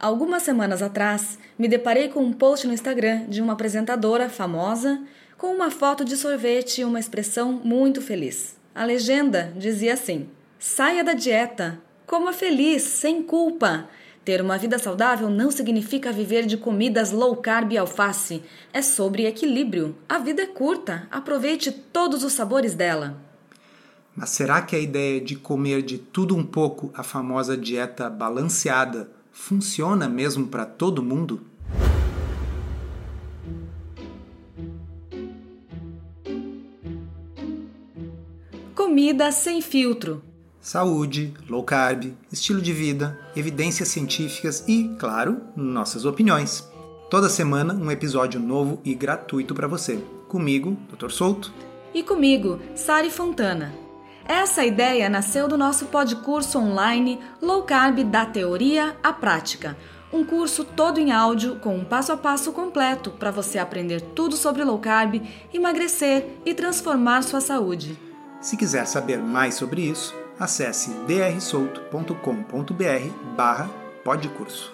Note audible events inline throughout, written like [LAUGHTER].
Algumas semanas atrás, me deparei com um post no Instagram de uma apresentadora famosa com uma foto de sorvete e uma expressão muito feliz. A legenda dizia assim: Saia da dieta, coma feliz, sem culpa. Ter uma vida saudável não significa viver de comidas low carb e alface. É sobre equilíbrio. A vida é curta, aproveite todos os sabores dela. Mas será que a ideia de comer de tudo um pouco, a famosa dieta balanceada, funciona mesmo para todo mundo? Comida sem filtro. Saúde, low carb, estilo de vida, evidências científicas e, claro, nossas opiniões. Toda semana um episódio novo e gratuito para você. Comigo, Dr. Souto. E comigo, Sari Fontana. Essa ideia nasceu do nosso podcurso online Low Carb da Teoria à Prática, um curso todo em áudio com um passo a passo completo para você aprender tudo sobre low carb, emagrecer e transformar sua saúde. Se quiser saber mais sobre isso, acesse drsolto.com.br barra podcurso.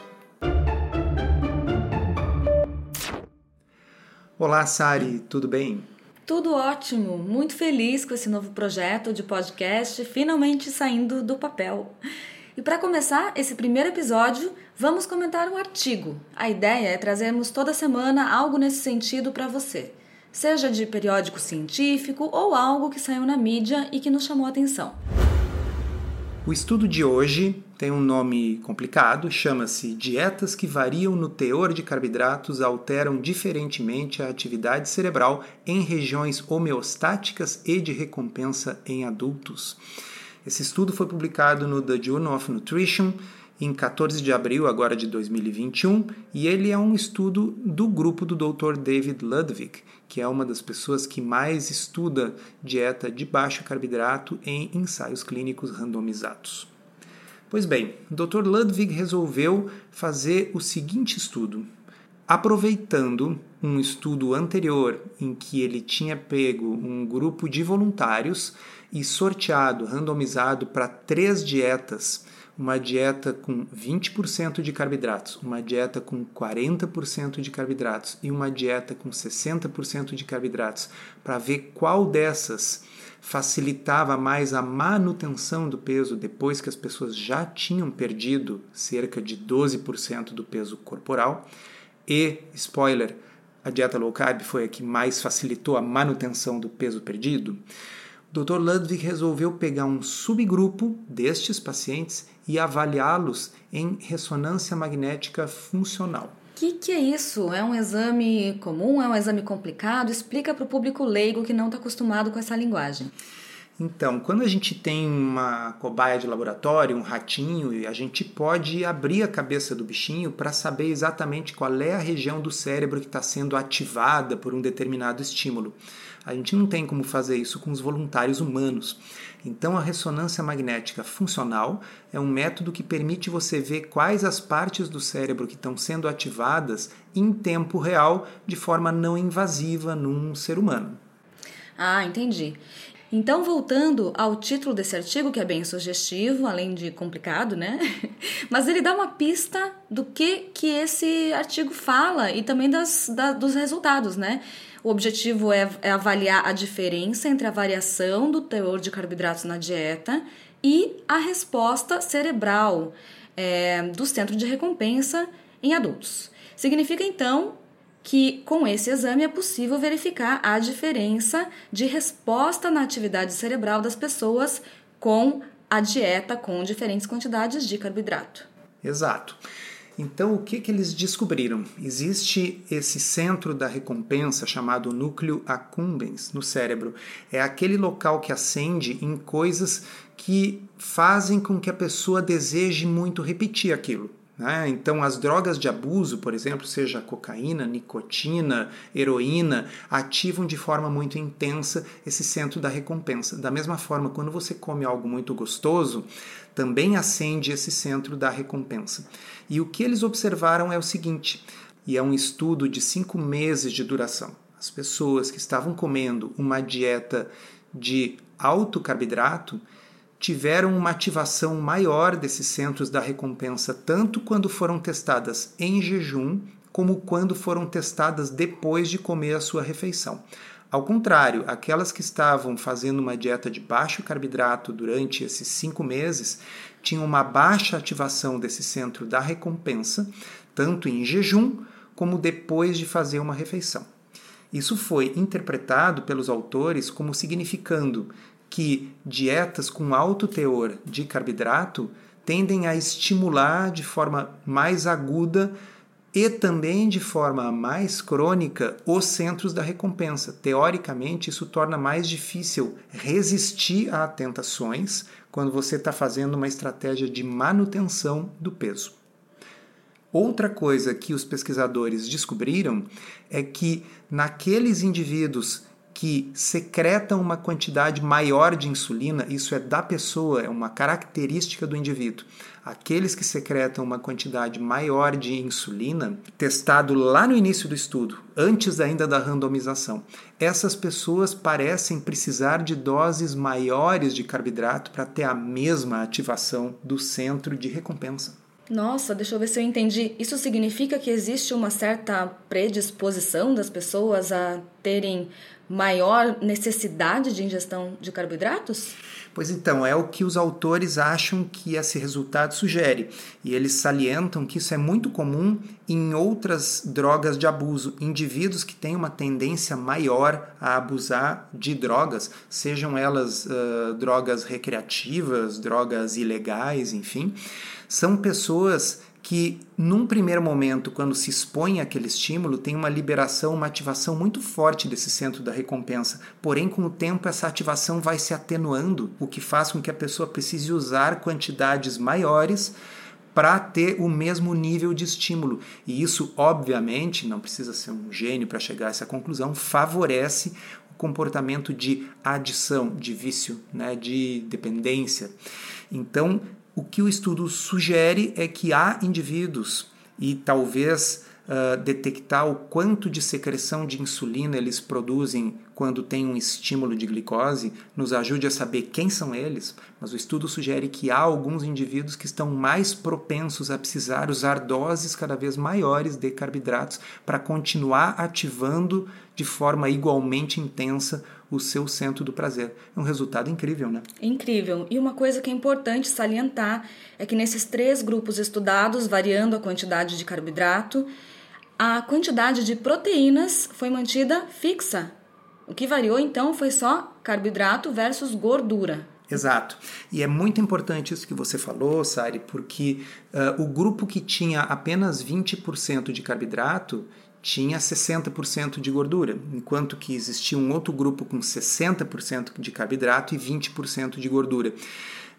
Olá, Sari, tudo bem? Tudo ótimo, muito feliz com esse novo projeto de podcast finalmente saindo do papel. E para começar esse primeiro episódio, vamos comentar um artigo. A ideia é trazermos toda semana algo nesse sentido para você, seja de periódico científico ou algo que saiu na mídia e que nos chamou a atenção. O estudo de hoje tem um nome complicado, chama-se Dietas que variam no teor de carboidratos alteram diferentemente a atividade cerebral em regiões homeostáticas e de recompensa em adultos. Esse estudo foi publicado no The Journal of Nutrition em 14 de abril agora de 2021 e ele é um estudo do grupo do Dr. David Ludwig, que é uma das pessoas que mais estuda dieta de baixo carboidrato em ensaios clínicos randomizados. Pois bem, o Dr. Ludwig resolveu fazer o seguinte estudo. Aproveitando um estudo anterior em que ele tinha pego um grupo de voluntários e sorteado, randomizado para três dietas uma dieta com 20% de carboidratos, uma dieta com 40% de carboidratos e uma dieta com 60% de carboidratos, para ver qual dessas facilitava mais a manutenção do peso depois que as pessoas já tinham perdido cerca de 12% do peso corporal. E, spoiler, a dieta low carb foi a que mais facilitou a manutenção do peso perdido. O Dr. Ludwig resolveu pegar um subgrupo destes pacientes e avaliá-los em ressonância magnética funcional. Que, que é isso? É um exame comum? É um exame complicado? Explica para o público leigo que não está acostumado com essa linguagem. Então, quando a gente tem uma cobaia de laboratório, um ratinho, a gente pode abrir a cabeça do bichinho para saber exatamente qual é a região do cérebro que está sendo ativada por um determinado estímulo. A gente não tem como fazer isso com os voluntários humanos. Então, a ressonância magnética funcional é um método que permite você ver quais as partes do cérebro que estão sendo ativadas em tempo real, de forma não invasiva num ser humano. Ah, entendi. Então, voltando ao título desse artigo, que é bem sugestivo, além de complicado, né? [LAUGHS] Mas ele dá uma pista do que, que esse artigo fala e também das, da, dos resultados, né? O objetivo é, é avaliar a diferença entre a variação do teor de carboidratos na dieta e a resposta cerebral é, do centro de recompensa em adultos. Significa então que com esse exame é possível verificar a diferença de resposta na atividade cerebral das pessoas com a dieta com diferentes quantidades de carboidrato. Exato. Então, o que, que eles descobriram? Existe esse centro da recompensa chamado núcleo accumbens no cérebro. É aquele local que acende em coisas que fazem com que a pessoa deseje muito repetir aquilo. Né? Então, as drogas de abuso, por exemplo, seja cocaína, nicotina, heroína, ativam de forma muito intensa esse centro da recompensa. Da mesma forma, quando você come algo muito gostoso, também acende esse centro da recompensa. E o que eles observaram é o seguinte: e é um estudo de cinco meses de duração. As pessoas que estavam comendo uma dieta de alto carboidrato tiveram uma ativação maior desses centros da recompensa, tanto quando foram testadas em jejum, como quando foram testadas depois de comer a sua refeição. Ao contrário, aquelas que estavam fazendo uma dieta de baixo carboidrato durante esses cinco meses tinham uma baixa ativação desse centro da recompensa, tanto em jejum como depois de fazer uma refeição. Isso foi interpretado pelos autores como significando que dietas com alto teor de carboidrato tendem a estimular de forma mais aguda e também de forma mais crônica os centros da recompensa. Teoricamente, isso torna mais difícil resistir a tentações quando você está fazendo uma estratégia de manutenção do peso. Outra coisa que os pesquisadores descobriram é que naqueles indivíduos que secretam uma quantidade maior de insulina, isso é da pessoa, é uma característica do indivíduo. Aqueles que secretam uma quantidade maior de insulina, testado lá no início do estudo, antes ainda da randomização, essas pessoas parecem precisar de doses maiores de carboidrato para ter a mesma ativação do centro de recompensa. Nossa, deixa eu ver se eu entendi. Isso significa que existe uma certa predisposição das pessoas a terem maior necessidade de ingestão de carboidratos? Pois então, é o que os autores acham que esse resultado sugere. E eles salientam que isso é muito comum em outras drogas de abuso. Indivíduos que têm uma tendência maior a abusar de drogas, sejam elas uh, drogas recreativas, drogas ilegais, enfim, são pessoas que num primeiro momento, quando se expõe àquele estímulo, tem uma liberação, uma ativação muito forte desse centro da recompensa. Porém, com o tempo, essa ativação vai se atenuando, o que faz com que a pessoa precise usar quantidades maiores para ter o mesmo nível de estímulo. E isso, obviamente, não precisa ser um gênio para chegar a essa conclusão, favorece o comportamento de adição, de vício, né, de dependência. Então, o que o estudo sugere é que há indivíduos, e talvez uh, detectar o quanto de secreção de insulina eles produzem quando tem um estímulo de glicose, nos ajude a saber quem são eles, mas o estudo sugere que há alguns indivíduos que estão mais propensos a precisar usar doses cada vez maiores de carboidratos para continuar ativando de forma igualmente intensa o seu centro do prazer. É um resultado incrível, né? Incrível. E uma coisa que é importante salientar é que nesses três grupos estudados, variando a quantidade de carboidrato, a quantidade de proteínas foi mantida fixa. O que variou então foi só carboidrato versus gordura. Exato. E é muito importante isso que você falou, Sari, porque uh, o grupo que tinha apenas 20% de carboidrato tinha 60% de gordura, enquanto que existia um outro grupo com 60% de carboidrato e 20% de gordura.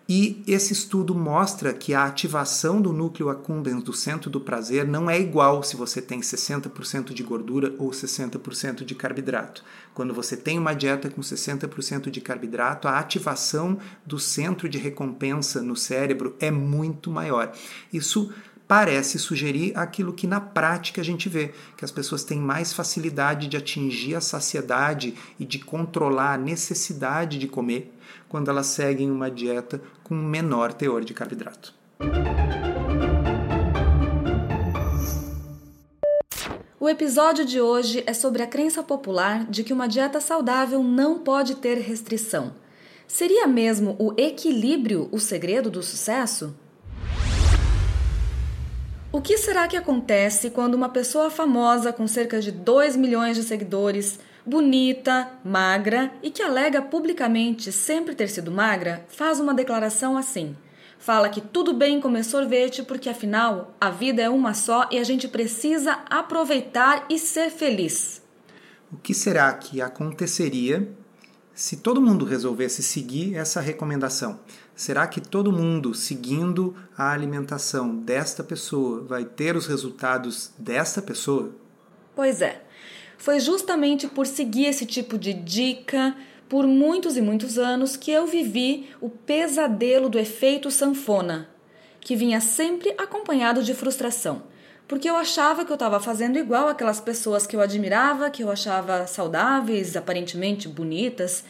E esse estudo mostra que a ativação do núcleo accumbens do centro do prazer não é igual se você tem 60% de gordura ou 60% de carboidrato. Quando você tem uma dieta com 60% de carboidrato, a ativação do centro de recompensa no cérebro é muito maior. Isso parece sugerir aquilo que na prática a gente vê, que as pessoas têm mais facilidade de atingir a saciedade e de controlar a necessidade de comer quando elas seguem uma dieta com menor teor de carboidrato. O episódio de hoje é sobre a crença popular de que uma dieta saudável não pode ter restrição. Seria mesmo o equilíbrio o segredo do sucesso? O que será que acontece quando uma pessoa famosa com cerca de 2 milhões de seguidores, bonita, magra e que alega publicamente sempre ter sido magra, faz uma declaração assim? Fala que tudo bem comer sorvete porque afinal a vida é uma só e a gente precisa aproveitar e ser feliz. O que será que aconteceria se todo mundo resolvesse seguir essa recomendação? Será que todo mundo seguindo a alimentação desta pessoa vai ter os resultados desta pessoa? Pois é. Foi justamente por seguir esse tipo de dica por muitos e muitos anos que eu vivi o pesadelo do efeito sanfona, que vinha sempre acompanhado de frustração, porque eu achava que eu estava fazendo igual aquelas pessoas que eu admirava, que eu achava saudáveis, aparentemente bonitas,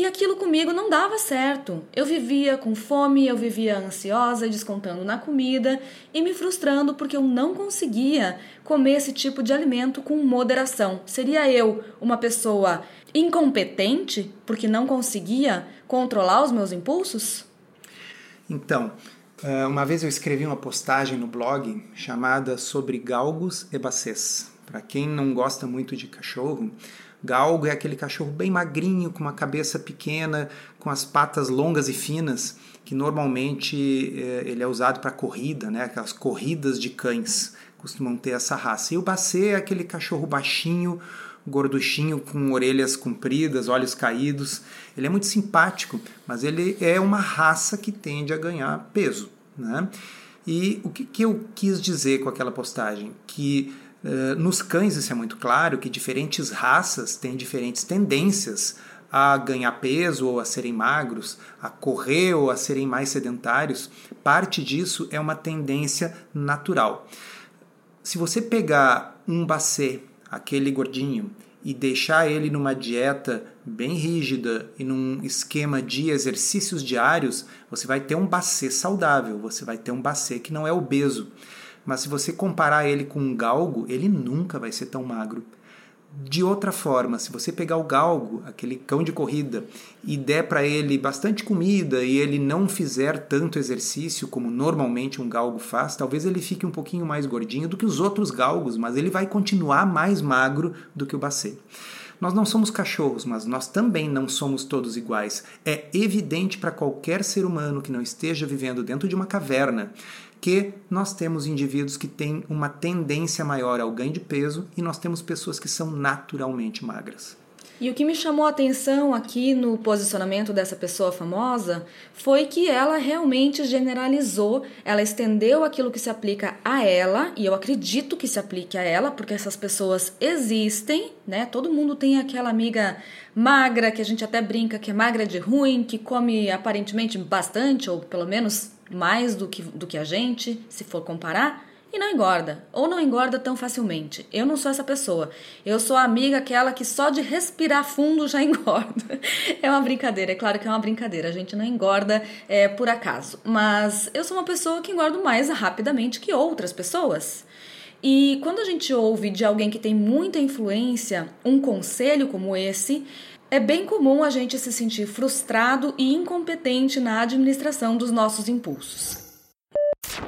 E aquilo comigo não dava certo. Eu vivia com fome, eu vivia ansiosa, descontando na comida e me frustrando porque eu não conseguia comer esse tipo de alimento com moderação. Seria eu uma pessoa incompetente porque não conseguia controlar os meus impulsos? Então, eh, uma vez eu escrevi uma postagem no blog chamada sobre galgos e bacês. Para quem não gosta muito de cachorro, galgo é aquele cachorro bem magrinho, com uma cabeça pequena, com as patas longas e finas, que normalmente eh, ele é usado para corrida, né? aquelas corridas de cães costumam ter essa raça. E o bacê é aquele cachorro baixinho, gorduchinho, com orelhas compridas, olhos caídos. Ele é muito simpático, mas ele é uma raça que tende a ganhar peso. Né? E o que, que eu quis dizer com aquela postagem? Que nos cães isso é muito claro, que diferentes raças têm diferentes tendências a ganhar peso ou a serem magros, a correr ou a serem mais sedentários. Parte disso é uma tendência natural. Se você pegar um bacê aquele gordinho e deixar ele numa dieta bem rígida e num esquema de exercícios diários, você vai ter um bacê saudável, você vai ter um bacê que não é obeso. Mas se você comparar ele com um galgo, ele nunca vai ser tão magro. De outra forma, se você pegar o galgo, aquele cão de corrida, e der para ele bastante comida e ele não fizer tanto exercício como normalmente um galgo faz, talvez ele fique um pouquinho mais gordinho do que os outros galgos, mas ele vai continuar mais magro do que o bacê. Nós não somos cachorros, mas nós também não somos todos iguais. É evidente para qualquer ser humano que não esteja vivendo dentro de uma caverna que nós temos indivíduos que têm uma tendência maior ao ganho de peso e nós temos pessoas que são naturalmente magras. E o que me chamou a atenção aqui no posicionamento dessa pessoa famosa foi que ela realmente generalizou, ela estendeu aquilo que se aplica a ela, e eu acredito que se aplique a ela, porque essas pessoas existem, né? Todo mundo tem aquela amiga magra que a gente até brinca que é magra de ruim, que come aparentemente bastante, ou pelo menos mais do que, do que a gente, se for comparar, e não engorda, ou não engorda tão facilmente. Eu não sou essa pessoa. Eu sou a amiga aquela que só de respirar fundo já [LAUGHS] engorda. É uma brincadeira, é claro que é uma brincadeira, a gente não engorda é, por acaso. Mas eu sou uma pessoa que engordo mais rapidamente que outras pessoas. E quando a gente ouve de alguém que tem muita influência um conselho como esse, é bem comum a gente se sentir frustrado e incompetente na administração dos nossos impulsos.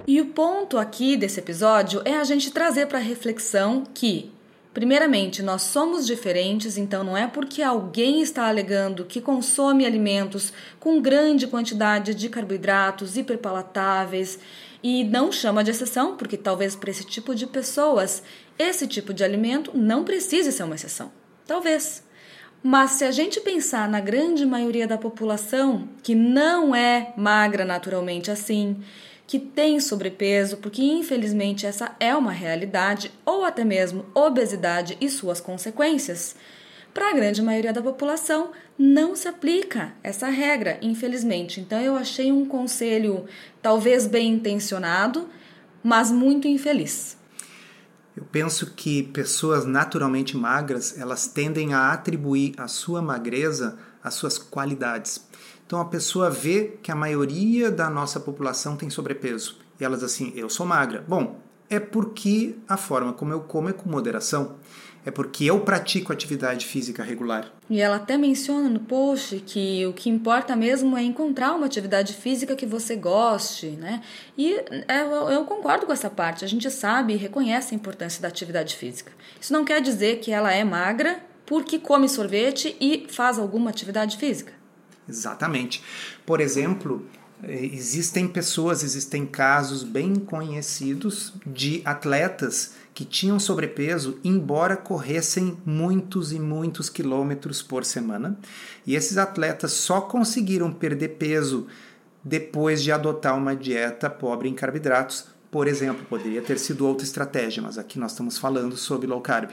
E o ponto aqui desse episódio é a gente trazer para reflexão que, primeiramente, nós somos diferentes, então não é porque alguém está alegando que consome alimentos com grande quantidade de carboidratos hiperpalatáveis e não chama de exceção, porque talvez para esse tipo de pessoas esse tipo de alimento não precise ser uma exceção. Talvez. Mas se a gente pensar na grande maioria da população que não é magra naturalmente assim, que tem sobrepeso, porque infelizmente essa é uma realidade, ou até mesmo obesidade e suas consequências, para a grande maioria da população não se aplica essa regra, infelizmente. Então eu achei um conselho talvez bem intencionado, mas muito infeliz. Eu penso que pessoas naturalmente magras, elas tendem a atribuir a sua magreza às suas qualidades. Então a pessoa vê que a maioria da nossa população tem sobrepeso. E elas assim, eu sou magra. Bom, é porque a forma como eu como é com moderação é porque eu pratico atividade física regular. E ela até menciona no post que o que importa mesmo é encontrar uma atividade física que você goste, né? E é, eu, eu concordo com essa parte. A gente sabe e reconhece a importância da atividade física. Isso não quer dizer que ela é magra porque come sorvete e faz alguma atividade física. Exatamente. Por exemplo, eh, existem pessoas, existem casos bem conhecidos de atletas que tinham sobrepeso, embora corressem muitos e muitos quilômetros por semana. E esses atletas só conseguiram perder peso depois de adotar uma dieta pobre em carboidratos. Por exemplo, poderia ter sido outra estratégia, mas aqui nós estamos falando sobre low carb.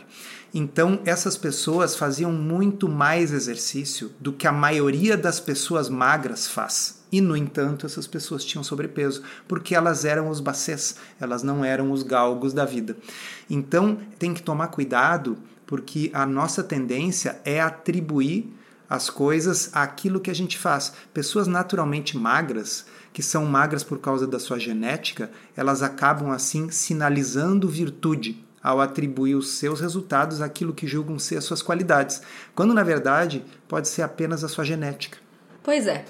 Então, essas pessoas faziam muito mais exercício do que a maioria das pessoas magras faz. E, no entanto, essas pessoas tinham sobrepeso, porque elas eram os bacês, elas não eram os galgos da vida. Então, tem que tomar cuidado, porque a nossa tendência é atribuir as coisas àquilo que a gente faz. Pessoas naturalmente magras, que são magras por causa da sua genética, elas acabam assim sinalizando virtude ao atribuir os seus resultados àquilo que julgam ser as suas qualidades, quando na verdade pode ser apenas a sua genética. Pois é.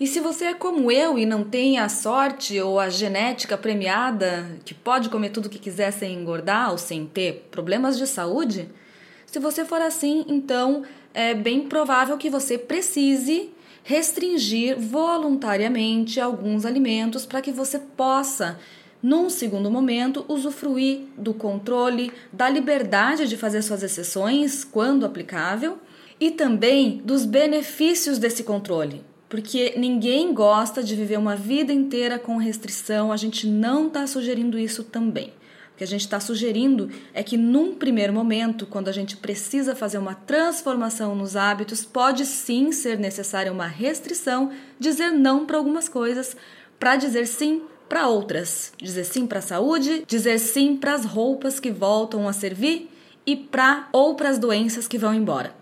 E se você é como eu e não tem a sorte ou a genética premiada, que pode comer tudo o que quiser sem engordar ou sem ter problemas de saúde, se você for assim, então é bem provável que você precise restringir voluntariamente alguns alimentos para que você possa num segundo momento, usufruir do controle, da liberdade de fazer suas exceções quando aplicável e também dos benefícios desse controle. Porque ninguém gosta de viver uma vida inteira com restrição, a gente não está sugerindo isso também. O que a gente está sugerindo é que, num primeiro momento, quando a gente precisa fazer uma transformação nos hábitos, pode sim ser necessária uma restrição, dizer não para algumas coisas, para dizer sim para outras. Dizer sim para a saúde, dizer sim para as roupas que voltam a servir e para ou para as doenças que vão embora.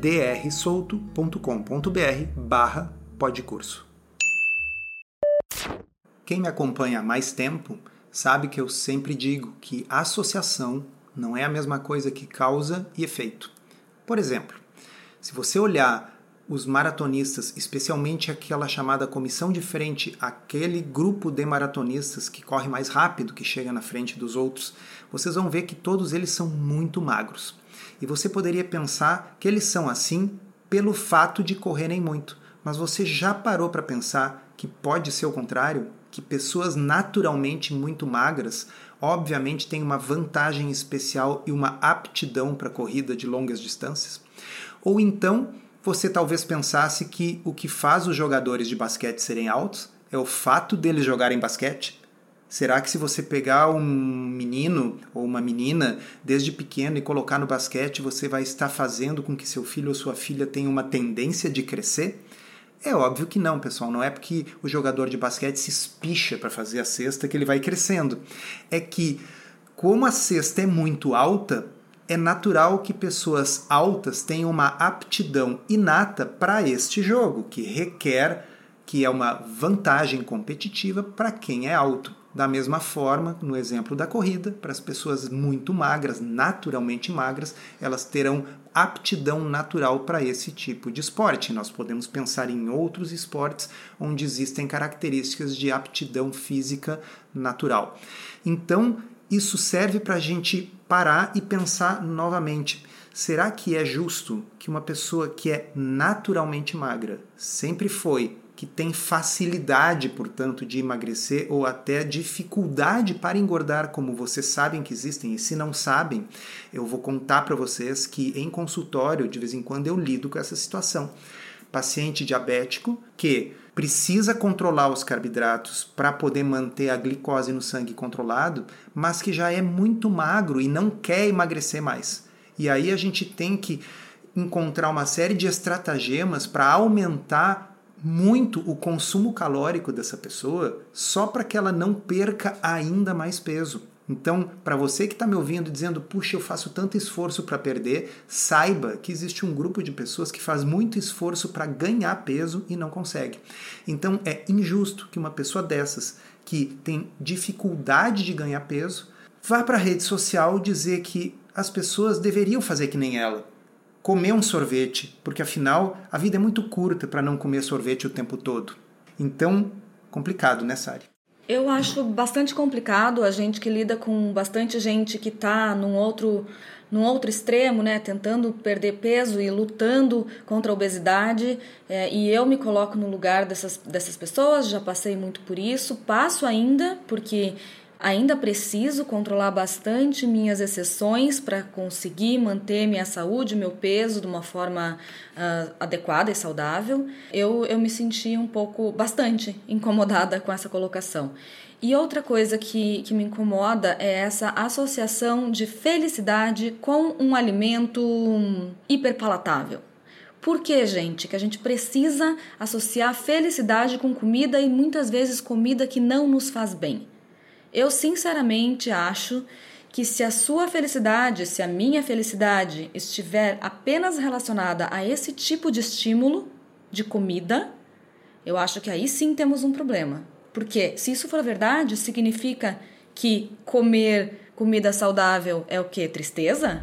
drsolto.com.br barra podcurso. Quem me acompanha há mais tempo sabe que eu sempre digo que associação não é a mesma coisa que causa e efeito. Por exemplo, se você olhar os maratonistas, especialmente aquela chamada comissão de frente, aquele grupo de maratonistas que corre mais rápido, que chega na frente dos outros, vocês vão ver que todos eles são muito magros. E você poderia pensar que eles são assim pelo fato de correrem muito. Mas você já parou para pensar que pode ser o contrário? Que pessoas naturalmente muito magras, obviamente, têm uma vantagem especial e uma aptidão para corrida de longas distâncias? Ou então você talvez pensasse que o que faz os jogadores de basquete serem altos é o fato deles jogarem basquete? Será que se você pegar um menino ou uma menina desde pequeno e colocar no basquete, você vai estar fazendo com que seu filho ou sua filha tenha uma tendência de crescer? É óbvio que não, pessoal. Não é porque o jogador de basquete se espicha para fazer a cesta que ele vai crescendo. É que, como a cesta é muito alta, é natural que pessoas altas tenham uma aptidão inata para este jogo, que requer que é uma vantagem competitiva para quem é alto. Da mesma forma, no exemplo da corrida, para as pessoas muito magras, naturalmente magras, elas terão aptidão natural para esse tipo de esporte. Nós podemos pensar em outros esportes onde existem características de aptidão física natural. Então, isso serve para a gente parar e pensar novamente. Será que é justo que uma pessoa que é naturalmente magra, sempre foi, que tem facilidade, portanto, de emagrecer ou até dificuldade para engordar, como vocês sabem que existem, e se não sabem, eu vou contar para vocês que em consultório, de vez em quando, eu lido com essa situação. Paciente diabético que precisa controlar os carboidratos para poder manter a glicose no sangue controlado, mas que já é muito magro e não quer emagrecer mais. E aí a gente tem que encontrar uma série de estratagemas para aumentar muito o consumo calórico dessa pessoa, só para que ela não perca ainda mais peso. Então, para você que está me ouvindo dizendo, puxa, eu faço tanto esforço para perder, saiba que existe um grupo de pessoas que faz muito esforço para ganhar peso e não consegue. Então, é injusto que uma pessoa dessas, que tem dificuldade de ganhar peso, vá para a rede social dizer que as pessoas deveriam fazer que nem ela. Comer um sorvete, porque afinal a vida é muito curta para não comer sorvete o tempo todo. Então, complicado, né, Sari? Eu acho bastante complicado a gente que lida com bastante gente que está num outro, num outro extremo, né, tentando perder peso e lutando contra a obesidade. É, e eu me coloco no lugar dessas, dessas pessoas, já passei muito por isso, passo ainda, porque Ainda preciso controlar bastante minhas exceções para conseguir manter minha saúde, meu peso de uma forma uh, adequada e saudável. Eu, eu me senti um pouco, bastante incomodada com essa colocação. E outra coisa que, que me incomoda é essa associação de felicidade com um alimento hiperpalatável. Por que, gente? Que a gente precisa associar felicidade com comida e muitas vezes comida que não nos faz bem. Eu sinceramente acho que se a sua felicidade, se a minha felicidade estiver apenas relacionada a esse tipo de estímulo de comida, eu acho que aí sim temos um problema. Porque se isso for verdade, significa que comer comida saudável é o que? Tristeza?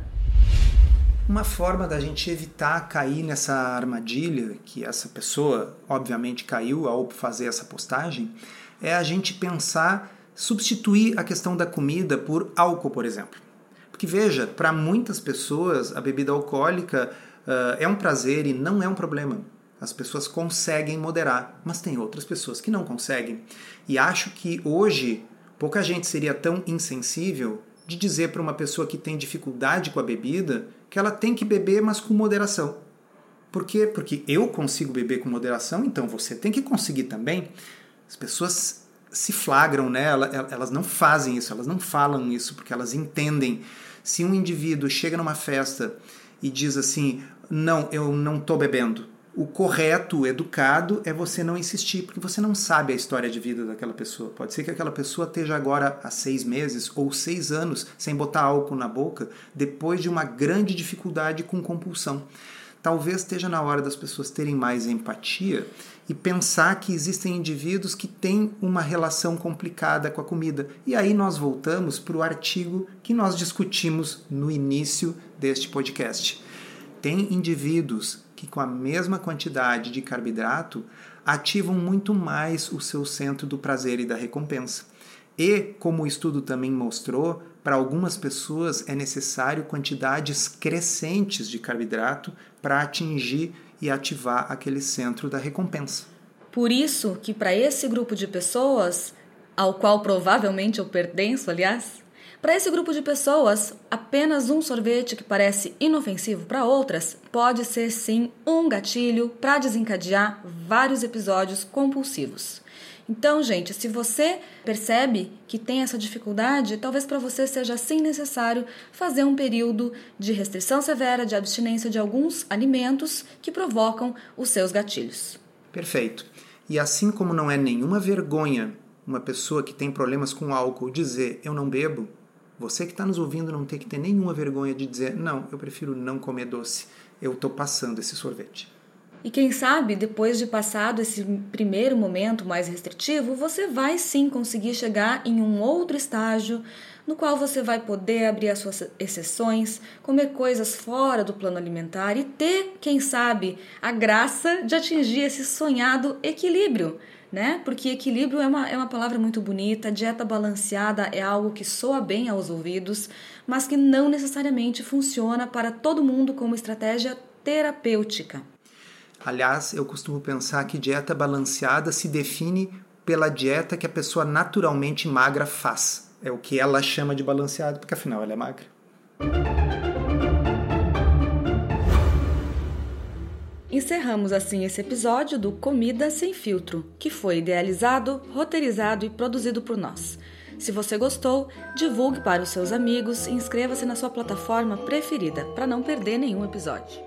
Uma forma da gente evitar cair nessa armadilha que essa pessoa, obviamente, caiu ao fazer essa postagem, é a gente pensar substituir a questão da comida por álcool, por exemplo. Porque veja, para muitas pessoas a bebida alcoólica uh, é um prazer e não é um problema. As pessoas conseguem moderar, mas tem outras pessoas que não conseguem. E acho que hoje pouca gente seria tão insensível de dizer para uma pessoa que tem dificuldade com a bebida que ela tem que beber, mas com moderação. Por quê? Porque eu consigo beber com moderação, então você tem que conseguir também. As pessoas se flagram, né? Elas não fazem isso, elas não falam isso, porque elas entendem. Se um indivíduo chega numa festa e diz assim: Não, eu não estou bebendo. O correto, o educado, é você não insistir, porque você não sabe a história de vida daquela pessoa. Pode ser que aquela pessoa esteja agora há seis meses ou seis anos sem botar álcool na boca, depois de uma grande dificuldade com compulsão talvez esteja na hora das pessoas terem mais empatia e pensar que existem indivíduos que têm uma relação complicada com a comida. E aí nós voltamos para o artigo que nós discutimos no início deste podcast. Tem indivíduos que, com a mesma quantidade de carboidrato, ativam muito mais o seu centro do prazer e da recompensa. E, como o estudo também mostrou, para algumas pessoas é necessário quantidades crescentes de carboidrato para atingir e ativar aquele centro da recompensa. Por isso que para esse grupo de pessoas, ao qual provavelmente eu pertenço, aliás, para esse grupo de pessoas, apenas um sorvete que parece inofensivo para outras pode ser sim um gatilho para desencadear vários episódios compulsivos. Então, gente, se você percebe que tem essa dificuldade, talvez para você seja sim necessário fazer um período de restrição severa, de abstinência de alguns alimentos que provocam os seus gatilhos. Perfeito. E assim como não é nenhuma vergonha uma pessoa que tem problemas com álcool dizer eu não bebo, você que está nos ouvindo não tem que ter nenhuma vergonha de dizer não, eu prefiro não comer doce, eu estou passando esse sorvete. E quem sabe, depois de passado esse primeiro momento mais restritivo, você vai sim conseguir chegar em um outro estágio no qual você vai poder abrir as suas exceções, comer coisas fora do plano alimentar e ter, quem sabe, a graça de atingir esse sonhado equilíbrio. Né? Porque equilíbrio é uma, é uma palavra muito bonita, dieta balanceada é algo que soa bem aos ouvidos, mas que não necessariamente funciona para todo mundo como estratégia terapêutica. Aliás, eu costumo pensar que dieta balanceada se define pela dieta que a pessoa naturalmente magra faz. É o que ela chama de balanceado, porque afinal ela é magra. Encerramos assim esse episódio do Comida Sem Filtro, que foi idealizado, roteirizado e produzido por nós. Se você gostou, divulgue para os seus amigos e inscreva-se na sua plataforma preferida para não perder nenhum episódio.